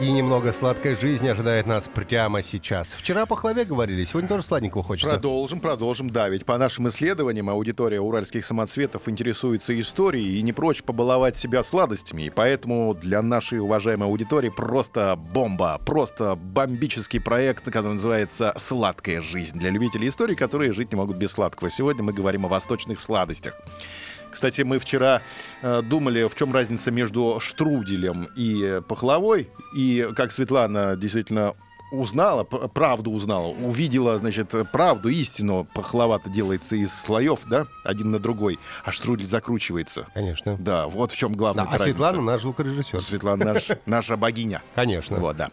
И немного сладкой жизни ожидает нас прямо сейчас. Вчера по хлове говорили, сегодня тоже сладенького хочется. Продолжим, продолжим. Да, ведь по нашим исследованиям аудитория уральских самоцветов интересуется историей и не прочь побаловать себя сладостями. И поэтому для нашей уважаемой аудитории просто бомба, просто бомбический проект, который называется «Сладкая жизнь» для любителей истории, которые жить не могут без сладкого. Сегодня мы говорим о восточных сладостях. Кстати, мы вчера э, думали, в чем разница между штруделем и пахлавой. И как Светлана действительно узнала, правду узнала, увидела, значит, правду, истину. Пахлава-то делается из слоев, да, один на другой, а штрудель закручивается. Конечно. Да, вот в чем главная Да, а разница. Светлана наш звукорежиссер. Светлана наш- наша богиня. Конечно. Вот, да.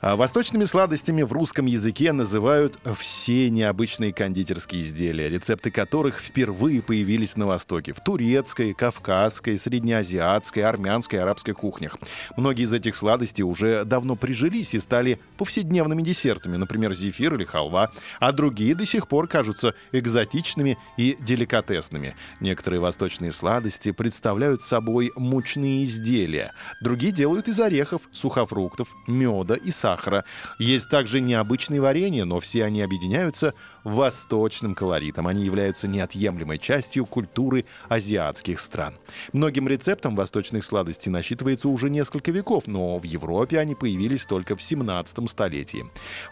А, Восточными сладостями в русском языке называют все необычные кондитерские изделия, рецепты которых впервые появились на Востоке, в турецкой, кавказской, среднеазиатской, армянской, арабской кухнях. Многие из этих сладостей уже давно прижились и стали повседневными десертами, например, зефир или халва, а другие до сих пор кажутся экзотичными и деликатесными. Некоторые восточные сладости представляют собой мучные изделия, другие делают из орехов, сухофруктов, меда и сахара. Есть также необычные варенья, но все они объединяются восточным колоритом. Они являются неотъемлемой частью культуры азиатских стран. Многим рецептам восточных сладостей насчитывается уже несколько веков, но в Европе они появились только в 17 столетии.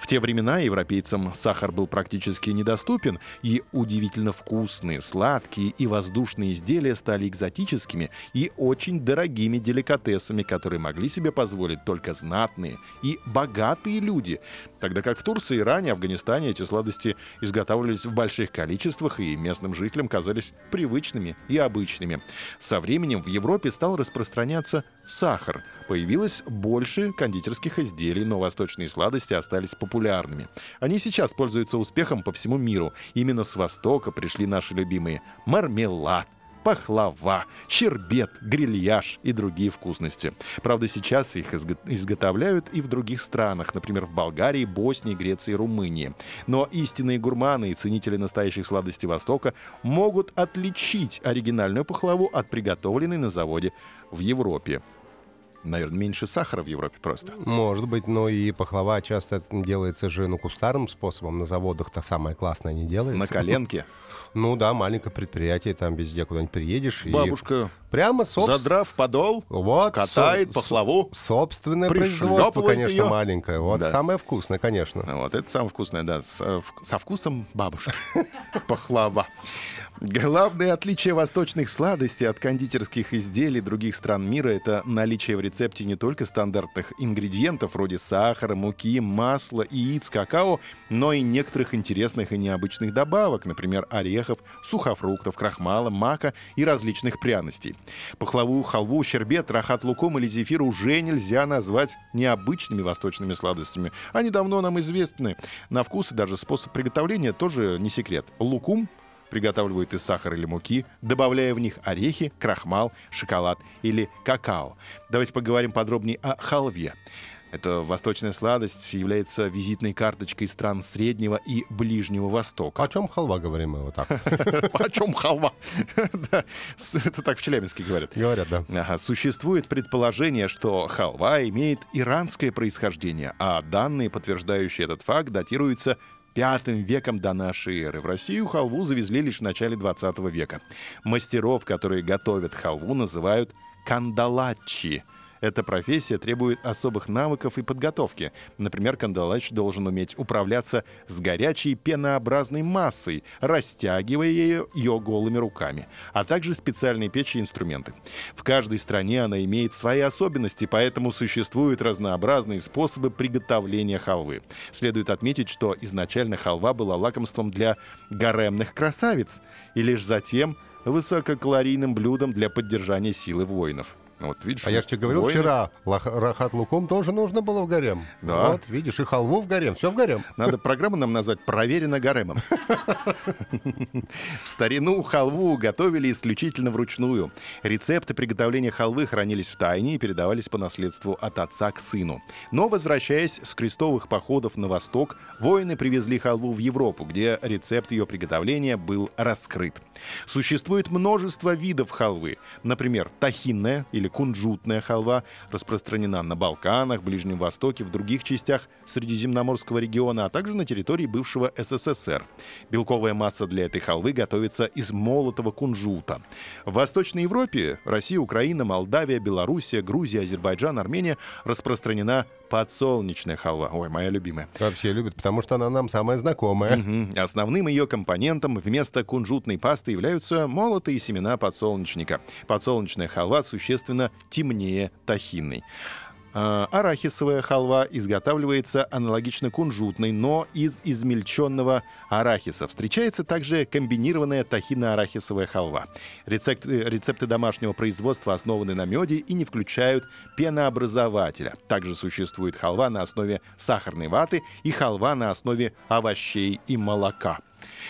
В те времена европейцам сахар был практически недоступен, и удивительно вкусные, сладкие и воздушные изделия стали экзотическими и очень дорогими деликатесами, которые могли себе позволить только знатные и богатые люди. Тогда как в Турции, Иране, Афганистане эти сладости изготавливались в больших количествах и местным жителям казались привычными и обычными. Со временем в Европе стал распространяться сахар. Появилось больше кондитерских изделий, но восточные сладости остались популярными. Они сейчас пользуются успехом по всему миру. Именно с Востока пришли наши любимые мармелад, пахлава, щербет, грильяж и другие вкусности. Правда, сейчас их изго- изготовляют и в других странах, например, в Болгарии, Боснии, Греции, Румынии. Но истинные гурманы и ценители настоящих сладостей Востока могут отличить оригинальную пахлаву от приготовленной на заводе в Европе. Наверное, меньше сахара в Европе просто. Может быть, но и пахлава часто делается же ну, кустарным способом. На заводах-то самое классное не делается. На коленке. Ну да, маленькое предприятие, там везде куда-нибудь приедешь. и Бабушка, Прямо собственно... задрав подол, Вот, катает со- пахлаву. Собственное производство, конечно, её. маленькое. Вот Да. самое вкусное, конечно. Вот, это самое вкусное, да, с, э, со вкусом бабушки. Пахлава. Главное отличие восточных сладостей от кондитерских изделий других стран мира — это наличие в рецепте не только стандартных ингредиентов вроде сахара, муки, масла, яиц, какао, но и некоторых интересных и необычных добавок, например, орехов, сухофруктов, крахмала, мака и различных пряностей. Пахлаву, халву, щербет, рахат луком или зефир уже нельзя назвать необычными восточными сладостями. Они давно нам известны. На вкус и даже способ приготовления тоже не секрет. Лукум приготавливают из сахара или муки, добавляя в них орехи, крахмал, шоколад или какао. Давайте поговорим подробнее о халве. Эта восточная сладость является визитной карточкой стран Среднего и Ближнего Востока. О чем халва говорим мы вот так? О чем халва? Это так в Челябинске говорят. Говорят, да. Существует предположение, что халва имеет иранское происхождение, а данные, подтверждающие этот факт, датируются пятым веком до нашей эры. В Россию халву завезли лишь в начале 20 века. Мастеров, которые готовят халву, называют кандалачи. Эта профессия требует особых навыков и подготовки. Например, кандалач должен уметь управляться с горячей пенообразной массой, растягивая ее, ее голыми руками, а также специальные печи и инструменты. В каждой стране она имеет свои особенности, поэтому существуют разнообразные способы приготовления халвы. Следует отметить, что изначально халва была лакомством для гаремных красавиц, и лишь затем высококалорийным блюдом для поддержания силы воинов. Вот видишь. А я же тебе говорил воины. вчера, лах- рахат луком тоже нужно было в гарем. Да. Вот, видишь, и халву в гарем, все в гарем. Надо программу нам назвать «Проверено гаремом». В старину халву готовили исключительно вручную. Рецепты приготовления халвы хранились в тайне и передавались по наследству от отца к сыну. Но, возвращаясь с крестовых походов на восток, воины привезли халву в Европу, где рецепт ее приготовления был раскрыт. Существует множество видов халвы. Например, тахинная или кунжутная халва распространена на Балканах, Ближнем Востоке, в других частях Средиземноморского региона, а также на территории бывшего СССР. Белковая масса для этой халвы готовится из молотого кунжута. В Восточной Европе — Россия, Украина, Молдавия, Белоруссия, Грузия, Азербайджан, Армения — распространена подсолнечная халва. Ой, моя любимая. Вообще любят, потому что она нам самая знакомая. Мгм. Основным ее компонентом вместо кунжутной пасты являются молотые семена подсолнечника. Подсолнечная халва существенно темнее тахинной. А, Арахисовая халва изготавливается аналогично кунжутной, но из измельченного арахиса. Встречается также комбинированная тахино-арахисовая халва. Рецепты, рецепты домашнего производства основаны на меде и не включают пенообразователя. Также существует халва на основе сахарной ваты и халва на основе овощей и молока.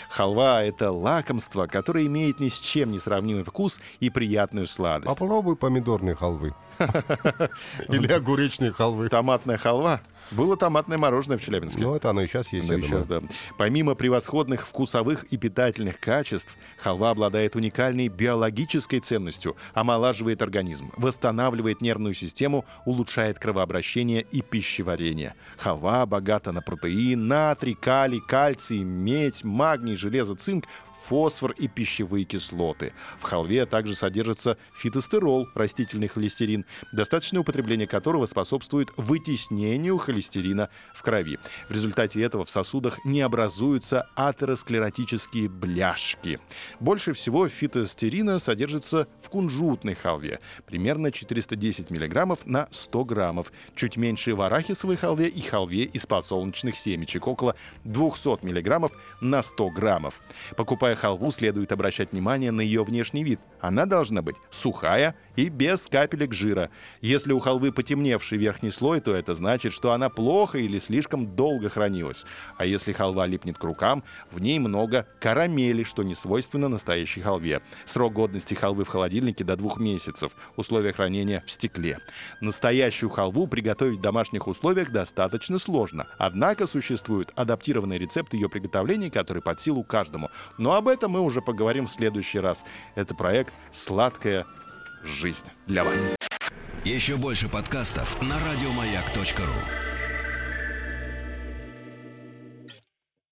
Халва — это лакомство, которое имеет ни с чем не сравнимый вкус и приятную сладость. Попробуй помидорные халвы. Или огуречные халвы. Томатная халва. Было томатное мороженое в Челябинске. Ну, это оно и сейчас есть, Да, я и думаю. да. Помимо превосходных вкусовых и питательных качеств, халва обладает уникальной биологической ценностью, омолаживает организм, восстанавливает нервную систему, улучшает кровообращение и пищеварение. Халва богата на протеин, натрий, калий, кальций, медь, магний, железо, цинк, фосфор и пищевые кислоты. В халве также содержится фитостерол, растительный холестерин, достаточное употребление которого способствует вытеснению холестерина в крови. В результате этого в сосудах не образуются атеросклеротические бляшки. Больше всего фитостерина содержится в кунжутной халве, примерно 410 мг на 100 граммов, чуть меньше в арахисовой халве и халве из подсолнечных семечек, около 200 мг на 100 граммов. Покупая халву, следует обращать внимание на ее внешний вид. Она должна быть сухая и без капелек жира. Если у халвы потемневший верхний слой, то это значит, что она плохо или слишком долго хранилась. А если халва липнет к рукам, в ней много карамели, что не свойственно настоящей халве. Срок годности халвы в холодильнике до двух месяцев. Условия хранения в стекле. Настоящую халву приготовить в домашних условиях достаточно сложно. Однако существуют адаптированные рецепты ее приготовления, которые под силу каждому. Но об этом мы уже поговорим в следующий раз. Это проект «Сладкая жизнь» для вас. Еще больше подкастов на радиомаяк.ру.